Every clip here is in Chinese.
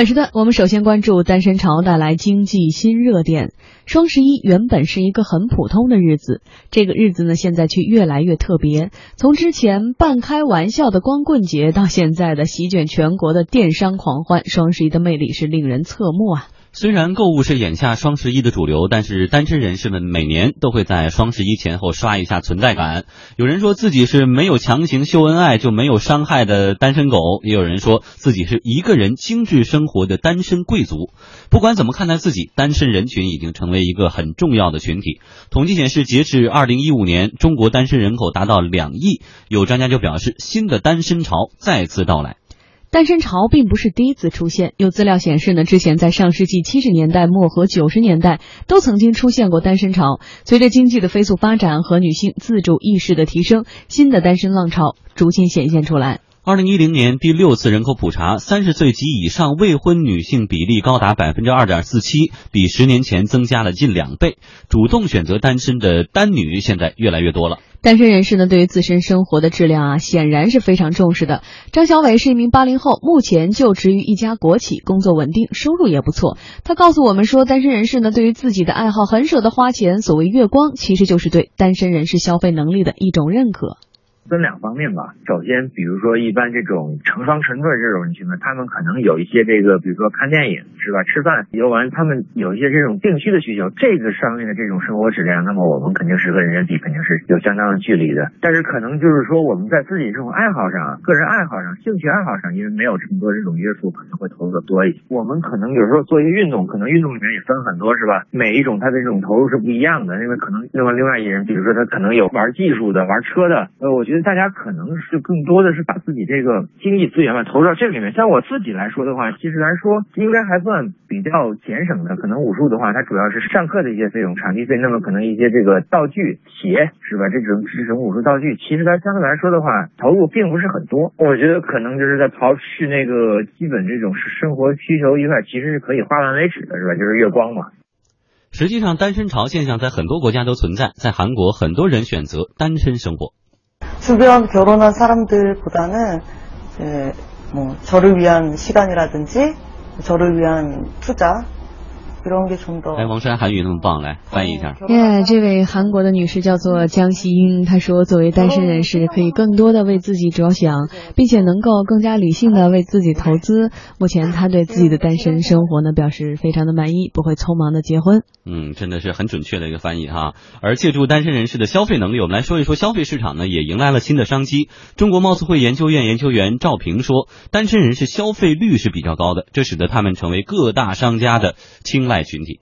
本时段我们首先关注单身潮带来经济新热点。双十一原本是一个很普通的日子，这个日子呢现在却越来越特别。从之前半开玩笑的光棍节，到现在的席卷全国的电商狂欢，双十一的魅力是令人侧目啊。虽然购物是眼下双十一的主流，但是单身人士们每年都会在双十一前后刷一下存在感。有人说自己是没有强行秀恩爱就没有伤害的单身狗，也有人说自己是一个人精致生活的单身贵族。不管怎么看待自己，单身人群已经成为一个很重要的群体。统计显示，截至二零一五年，中国单身人口达到两亿。有专家就表示，新的单身潮再次到来。单身潮并不是第一次出现，有资料显示呢，之前在上世纪七十年代末和九十年代都曾经出现过单身潮。随着经济的飞速发展和女性自主意识的提升，新的单身浪潮逐渐显现出来。二零一零年第六次人口普查，三十岁及以上未婚女性比例高达百分之二点四七，比十年前增加了近两倍。主动选择单身的单女现在越来越多了。单身人士呢，对于自身生活的质量啊，显然是非常重视的。张小伟是一名八零后，目前就职于一家国企，工作稳定，收入也不错。他告诉我们说，单身人士呢，对于自己的爱好很舍得花钱。所谓月光，其实就是对单身人士消费能力的一种认可。分两方面吧。首先，比如说一般这种成双成对这种人群呢，他们可能有一些这个，比如说看电影是吧，吃饭游玩，他们有一些这种定期的需求，这个上面的这种生活质量，那么我们肯定是和人家比，肯定是有相当的距离的。但是可能就是说我们在自己这种爱好上、个人爱好上、兴趣爱好上，因为没有这么多这种约束，可能会投入的多一些。我们可能有时候做一个运动，可能运动里面也分很多是吧？每一种它的这种投入是不一样的，因为可能另外另外一人，比如说他可能有玩技术的、玩车的，呃，我觉得大家可能。是更多的是把自己这个经济资源吧投入到这里面。像我自己来说的话，其实来说应该还算比较节省的。可能武术的话，它主要是上课的一些费用、场地费，那么可能一些这个道具、鞋是吧？这种这种武术道具，其实它相对来说的话，投入并不是很多。我觉得可能就是在刨去那个基本这种生活需求以外，其实是可以花完为止的，是吧？就是月光嘛。实际上，单身潮现象在很多国家都存在。在韩国，很多人选择单身生活。 주변 결혼한 사람들보다는 뭐 저를 위한 시간이라든지 저를 위한 투자 来，王珊韩语那么棒，来翻译一下。耶，这位韩国的女士叫做江希英，她说，作为单身人士，可以更多的为自己着想，并且能够更加理性的为自己投资。目前，她对自己的单身生活呢表示非常的满意，不会匆忙的结婚。嗯，真的是很准确的一个翻译哈。而借助单身人士的消费能力，我们来说一说消费市场呢也迎来了新的商机。中国贸促会研究院研究员赵平说，单身人士消费率是比较高的，这使得他们成为各大商家的青。外群体，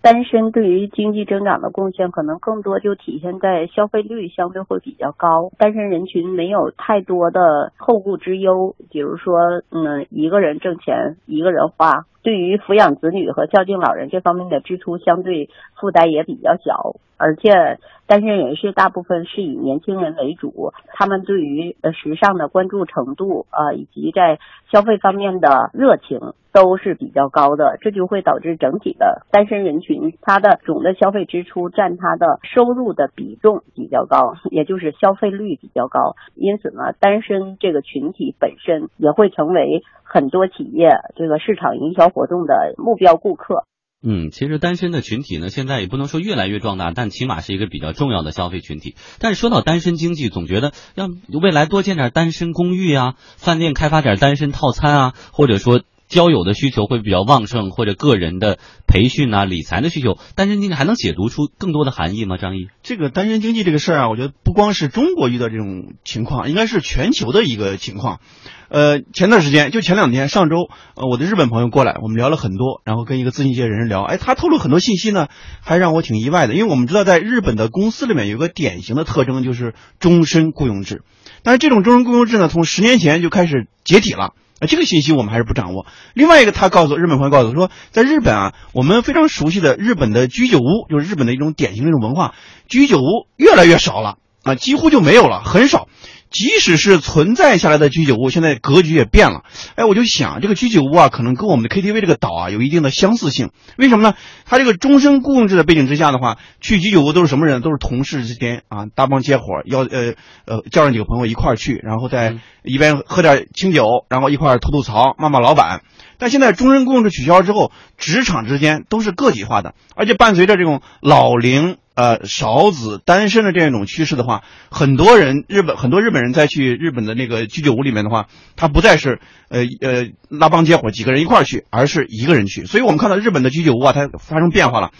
单身对于经济增长的贡献可能更多就体现在消费率相对会比较高。单身人群没有太多的后顾之忧，比如说，嗯，一个人挣钱，一个人花，对于抚养子女和孝敬老人这方面的支出相对负担也比较小，而且。单身人士大部分是以年轻人为主，他们对于呃时尚的关注程度啊，以及在消费方面的热情都是比较高的，这就会导致整体的单身人群他的总的消费支出占他的收入的比重比较高，也就是消费率比较高。因此呢，单身这个群体本身也会成为很多企业这个市场营销活动的目标顾客。嗯，其实单身的群体呢，现在也不能说越来越壮大，但起码是一个比较重要的消费群体。但是说到单身经济，总觉得让未来多建点单身公寓啊，饭店开发点单身套餐啊，或者说交友的需求会比较旺盛，或者个人的培训啊、理财的需求，单身经济还能解读出更多的含义吗？张毅，这个单身经济这个事儿啊，我觉得不光是中国遇到这种情况，应该是全球的一个情况。呃，前段时间就前两天，上周，呃，我的日本朋友过来，我们聊了很多，然后跟一个咨询界人士聊，哎，他透露很多信息呢，还让我挺意外的，因为我们知道在日本的公司里面有个典型的特征就是终身雇佣制，但是这种终身雇佣制呢，从十年前就开始解体了，啊，这个信息我们还是不掌握。另外一个，他告诉日本朋友告诉说，在日本啊，我们非常熟悉的日本的居酒屋，就是日本的一种典型的一种文化，居酒屋越来越少了。啊，几乎就没有了，很少。即使是存在下来的居酒屋，现在格局也变了。哎，我就想这个居酒屋啊，可能跟我们的 KTV 这个岛啊有一定的相似性。为什么呢？它这个终身雇佣制的背景之下的话，去居酒屋都是什么人？都是同事之间啊，搭帮结伙，要呃呃叫上几个朋友一块儿去，然后再一边喝点清酒，然后一块儿吐吐槽，骂骂老板。但现在终身雇佣制取消之后，职场之间都是个体化的，而且伴随着这种老龄。呃，少子单身的这样一种趋势的话，很多人日本很多日本人在去日本的那个居酒屋里面的话，他不再是呃呃拉帮结伙几个人一块儿去，而是一个人去。所以我们看到日本的居酒屋啊，它发生变化了，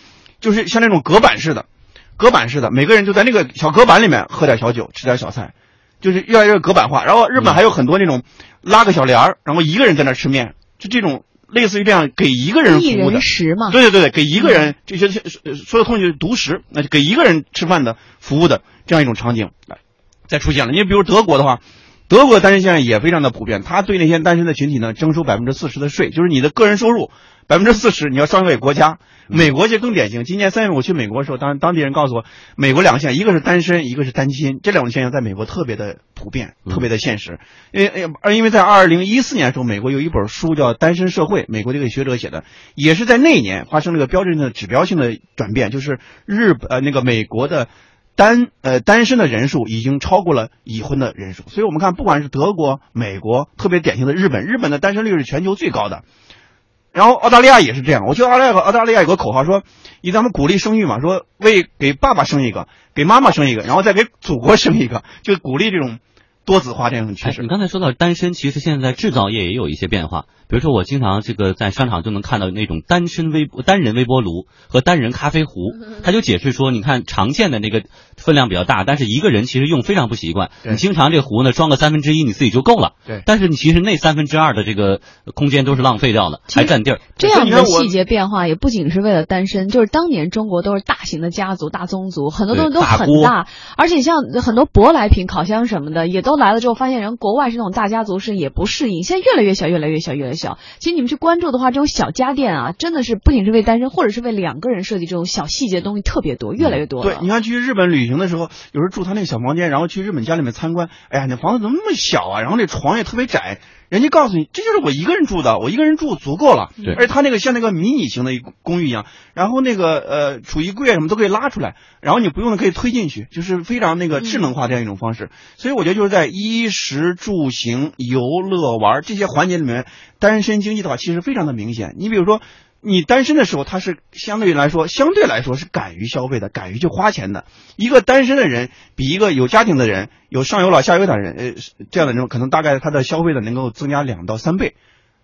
就是像那种隔板式的，隔板式的，每个人就在那个小隔板里面喝点小酒，吃点小菜，就是越来越隔板化。然后日本还有很多那种拉个小帘儿，然后一个人在那吃面，就这种。类似于这样给一个人服务的食嘛？对对对对，给一个人这些说的通就是独食，那就给一个人吃饭的服务的这样一种场景来，再出现了。你比如德国的话，德国的单身现象也非常的普遍，他对那些单身的群体呢征收百分之四十的税，就是你的个人收入。百分之四十，你要上交给国家。美国就更典型。今年三月我去美国的时候，当当地人告诉我，美国两个现象，一个是单身，一个是单亲，这两种现象在美国特别的普遍，特别的现实。因为而因为在二零一四年的时候，美国有一本书叫《单身社会》，美国这个学者写的，也是在那一年发生了一个标志性的指标性的转变，就是日呃那个美国的单呃单身的人数已经超过了已婚的人数。所以我们看，不管是德国、美国，特别典型的日本，日本的单身率是全球最高的。然后澳大利亚也是这样，我觉得澳大利亚澳大利亚有个口号说，以咱们鼓励生育嘛，说为给爸爸生一个，给妈妈生一个，然后再给祖国生一个，就鼓励这种多子化这种趋势。你刚才说到单身，其实现在制造业也有一些变化。比如说，我经常这个在商场就能看到那种单身微单人微波炉和单人咖啡壶，他就解释说，你看常见的那个分量比较大，但是一个人其实用非常不习惯。你经常这壶呢装个三分之一你自己就够了。对。但是你其实那三分之二的这个空间都是浪费掉了，还占地儿。这样的细节变化也不仅是为了单身，就是当年中国都是大型的家族、大宗族，很多东西都很大，而且像很多舶来品、烤箱什么的也都来了之后，发现人国外是那种大家族是也不适应，现在越来越小，越来越小，越来越小。其实你们去关注的话，这种小家电啊，真的是不仅是为单身，或者是为两个人设计这种小细节东西特别多，越来越多。对，你看去日本旅行的时候，有时候住他那个小房间，然后去日本家里面参观，哎呀，那房子怎么那么小啊？然后那床也特别窄。人家告诉你，这就是我一个人住的，我一个人住足够了。对，而且他那个像那个迷你型的一公寓一样，然后那个呃储衣柜什么都可以拉出来，然后你不用的可以推进去，就是非常那个智能化这样一种方式。所以我觉得就是在衣食住行、游乐玩这些环节里面，单身经济的话其实非常的明显。你比如说。你单身的时候，他是相对于来说，相对来说是敢于消费的，敢于去花钱的。一个单身的人比一个有家庭的人，有上有老下有小的人，呃，这样的人可能大概他的消费的能够增加两到三倍，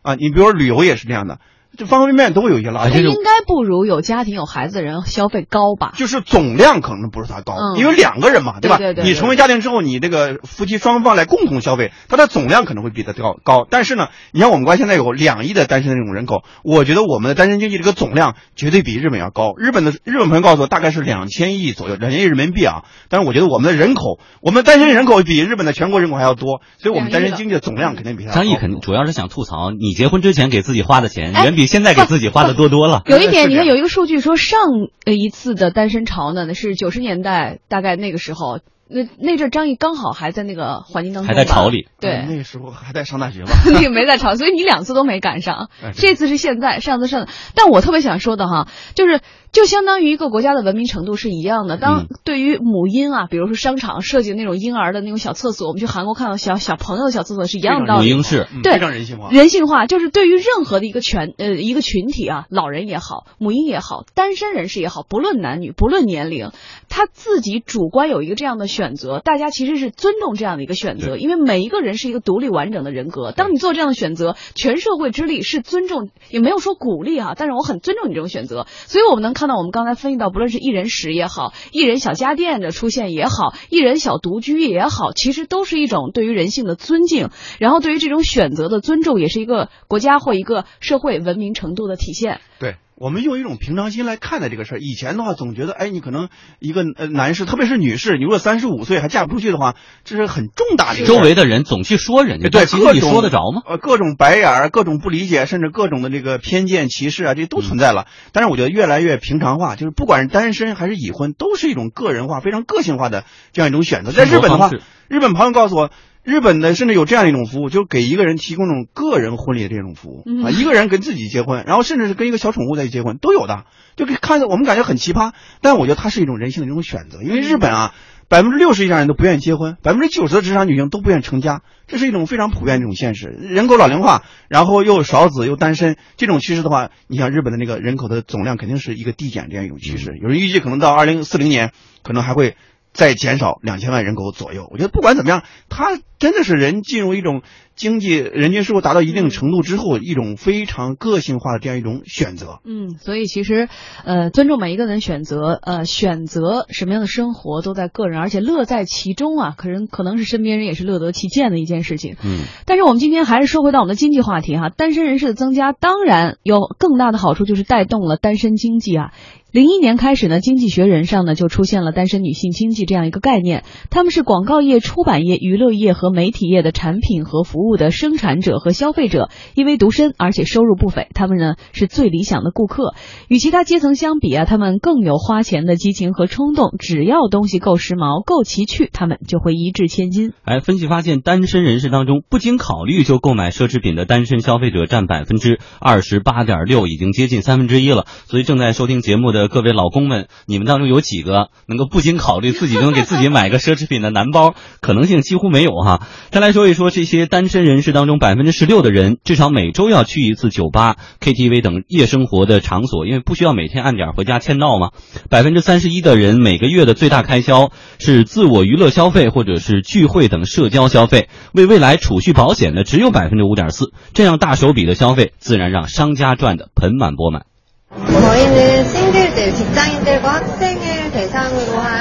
啊，你比如说旅游也是这样的。这方方面面都会有一些拉低，应该不如有家庭有孩子的人消费高吧？就是总量可能不是他高，因为两个人嘛，对吧？对对。你成为家庭之后，你这个夫妻双方来共同消费，它的总量可能会比他高高。但是呢，你像我们国家现在有两亿的单身的这种人口，我觉得我们的单身经济这个总量绝对比日本要高。日本的日本朋友告诉我，大概是两千亿左右，两千亿人民币啊。但是我觉得我们的人口，我们单身人口比日本的全国人口还要多，所以我们单身经济的总量肯定比他。张毅肯定主要是想吐槽，你结婚之前给自己花的钱，远比现在给自己花。的多多了。有一点，你看有一个数据说，上一次的单身潮呢，那是九十年代，大概那个时候，那那阵张毅刚好还在那个环境当中，还在潮里。对，那个时候还在上大学吧？那个没在潮，所以你两次都没赶上。这次是现在，上次上。但我特别想说的哈，就是。就相当于一个国家的文明程度是一样的。当对于母婴啊，比如说商场设计那种婴儿的那种小厕所，我们去韩国看到小小朋友的小厕所是一样的道理。母婴室，对，非常人性化。人性化就是对于任何的一个全呃一个群体啊，老人也好，母婴也好，单身人士也好，不论男女，不论年龄，他自己主观有一个这样的选择，大家其实是尊重这样的一个选择，因为每一个人是一个独立完整的人格。当你做这样的选择，全社会之力是尊重，也没有说鼓励哈，但是我很尊重你这种选择。所以我们能看到，我们刚才分析到。不论是一人食也好，一人小家电的出现也好，一人小独居也好，其实都是一种对于人性的尊敬，然后对于这种选择的尊重，也是一个国家或一个社会文明程度的体现。对。我们用一种平常心来看待这个事儿。以前的话，总觉得，哎，你可能一个呃男士，特别是女士，你如果三十五岁还嫁不出去的话，这是很重大的一个。周围的人总去说人家，对，其实你说得着吗？呃，各种白眼儿，各种不理解，甚至各种的这个偏见、歧视啊，这都存在了。但是我觉得越来越平常化，就是不管是单身还是已婚，都是一种个人化、非常个性化的这样一种选择。在日本的话日本朋友告诉我。日本的甚至有这样一种服务，就是给一个人提供这种个人婚礼的这种服务、嗯啊，一个人跟自己结婚，然后甚至是跟一个小宠物在一起结婚都有的，就看着我们感觉很奇葩，但我觉得它是一种人性的一种选择，因为日本啊，百分之六十以上人都不愿意结婚，百分之九十的职场女性都不愿意成家，这是一种非常普遍的一种现实。人口老龄化，然后又少子又单身，这种趋势的话，你想日本的那个人口的总量肯定是一个递减这样一种趋势，有人预计可能到二零四零年，可能还会。再减少两千万人口左右，我觉得不管怎么样，它真的是人进入一种经济人均收入达到一定程度之后，一种非常个性化的这样一种选择。嗯，所以其实，呃，尊重每一个人选择，呃，选择什么样的生活都在个人，而且乐在其中啊，可能可能是身边人也是乐得其见的一件事情。嗯，但是我们今天还是说回到我们的经济话题哈，单身人士的增加，当然有更大的好处，就是带动了单身经济啊。零一年开始呢，《经济学人》上呢就出现了单身女性经济这样一个概念，他们是广告业、出版业、娱乐业和媒体业的产品和服务的生产者和消费者，因为独身而且收入不菲，他们呢是最理想的顾客。与其他阶层相比啊，他们更有花钱的激情和冲动，只要东西够时髦、够奇趣，他们就会一掷千金。哎，分析发现，单身人士当中不经考虑就购买奢侈品的单身消费者占百分之二十八点六，已经接近三分之一了。所以正在收听节目的各位老公们，你们当中有几个能够不经考虑自己就能给自己买个奢侈品的男包？可能性几乎没有哈。再来说一说这些单身人士当中，百分之十六的人至少每周要去一次酒吧、KTV 等夜生活的场所，因为不需要每天按点回家签到嘛。百分之三十一的人每个月的最大开销是自我娱乐消费或者是聚会等社交消费，为未来储蓄保险的只有百分之五点四。这样大手笔的消费，自然让商家赚得盆满钵满。 저희는 싱글들, 직장인들과 학생을 대상으로 한 컵밥 형태의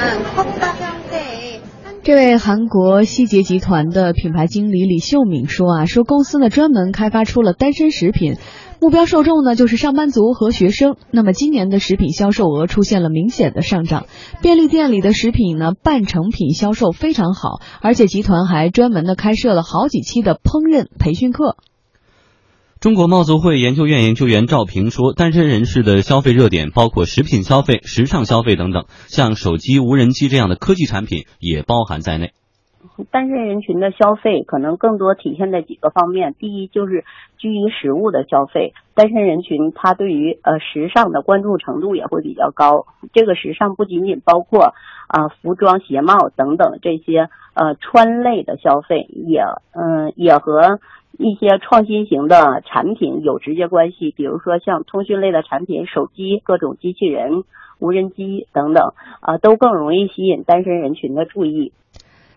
这位韩国希捷集团的品牌经理李秀敏说啊，说公司呢专门开发出了单身食品，目标受众呢就是上班族和学生。那么今年的食品销售额出现了明显的上涨，便利店里的食品呢半成品销售非常好，而且集团还专门的开设了好几期的烹饪培训课。中国贸促会研究院研究员赵平说，单身人士的消费热点包括食品消费、时尚消费等等，像手机、无人机这样的科技产品也包含在内。单身人群的消费可能更多体现在几个方面，第一就是居于食物的消费，单身人群他对于呃时尚的关注程度也会比较高。这个时尚不仅仅包括啊、服装、鞋帽等等这些呃穿类的消费，也嗯、也和一些创新型的产品有直接关系，比如说像通讯类的产品、手机、各种机器人、无人机等等，啊、都更容易吸引单身人群的注意。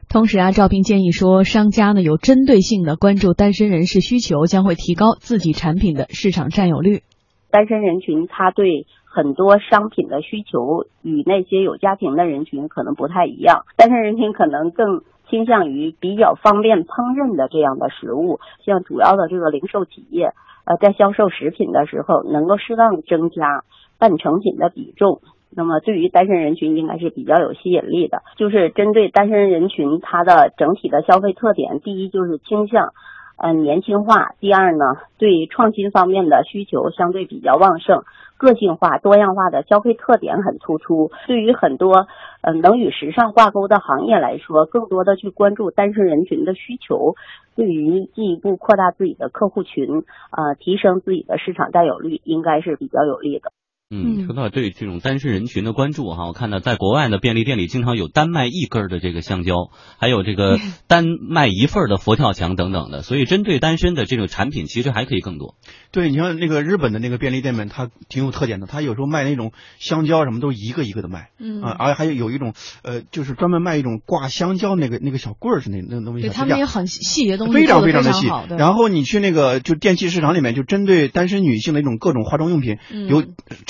同时啊，赵斌建议说，商家呢有针对性的关注单身人士需求，将会提高自己产品的市场占有率。单身人群他对很多商品的需求与那些有家庭的人群可能不太一样，单身人群可能更倾向于比较方便烹饪的这样的食物，像主要的这个零售企业，呃，在销售食品的时候能够适当增加半成品的比重。那么对于单身人群应该是比较有吸引力的，就是针对单身人群它的整体的消费特点，第一就是倾向。呃，年轻化。第二呢，对创新方面的需求相对比较旺盛，个性化、多样化的消费特点很突出。对于很多呃能与时尚挂钩的行业来说，更多的去关注单身人群的需求，对于进一步扩大自己的客户群，呃，提升自己的市场占有率，应该是比较有利的。嗯，嗯说到对这种单身人群的关注哈，我看到在国外的便利店里经常有单卖一根儿的这个香蕉，还有这个 单卖一份儿的佛跳墙等等的，所以针对单身的这种产品其实还可以更多。对，你像那个日本的那个便利店们，它挺有特点的。它有时候卖那种香蕉什么，都一个一个的卖。嗯啊，而且还有有一种呃，就是专门卖一种挂香蕉那个那个小棍儿是那那东西对他们也很细节东西非常非常的细。然后你去那个就电器市场里面，就针对单身女性的一种各种化妆用品，嗯有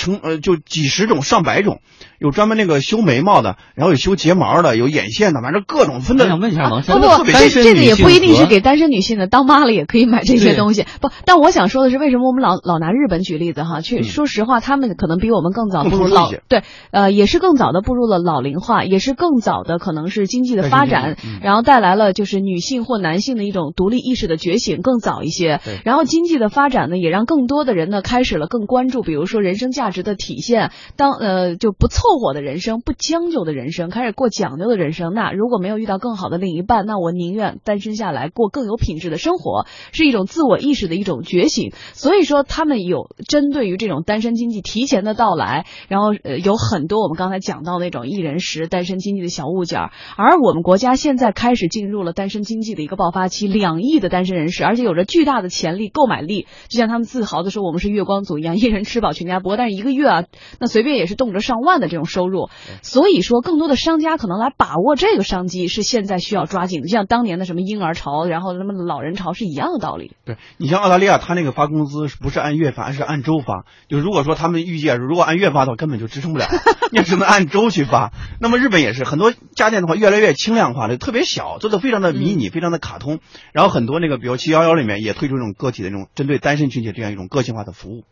成呃就几十种上百种，有专门那个修眉毛的，然后有修睫毛的，有眼线的，反正各种分的。我想问一下王珊，不不，这这个也不一定是给单身女性的，当妈了也可以买这些东西。不，但我想说的是，为什么？我们老老拿日本举例子哈？去、嗯说实话，他们可能比我们更早步入老对，呃，也是更早的步入了老龄化，也是更早的可能是经济的发展嗯，然后带来了就是女性或男性的一种独立意识的觉醒更早一些。然后经济的发展呢，也让更多的人呢开始了更关注，比如说人生价值的体现，当呃就不凑合的人生，不将就的人生，开始过讲究的人生。那如果没有遇到更好的另一半，那我宁愿单身下来过更有品质的生活，是一种自我意识的一种觉醒。所以说，他们有针对于这种单身经济提前的到来，然后呃有很多我们刚才讲到那种一人食单身经济的小物件，而我们国家现在开始进入了单身经济的一个爆发期，两亿的单身人士，而且有着巨大的潜力、购买力，就像他们自豪的说我们是月光族一样，一人吃饱全家不饿。但是一个月啊，那随便也是动辄上万的这种收入，所以说更多的商家可能来把握这个商机，是现在需要抓紧的，就像当年的什么婴儿潮，然后什么老人潮是一样的道理。对你像澳大利亚，他那个发工资是不是按月发，是按周发？就如果说他们预计啊，如果按月发的话，根本就支撑不了，你只能按周去发。那么日本也是很多家电的话，越来越轻量化的，特别小，做的非常的迷你，非常的卡通。然后很多那个，比如七幺幺里面也推出这种个体的这种针对单身群体这样一种个性化的服务。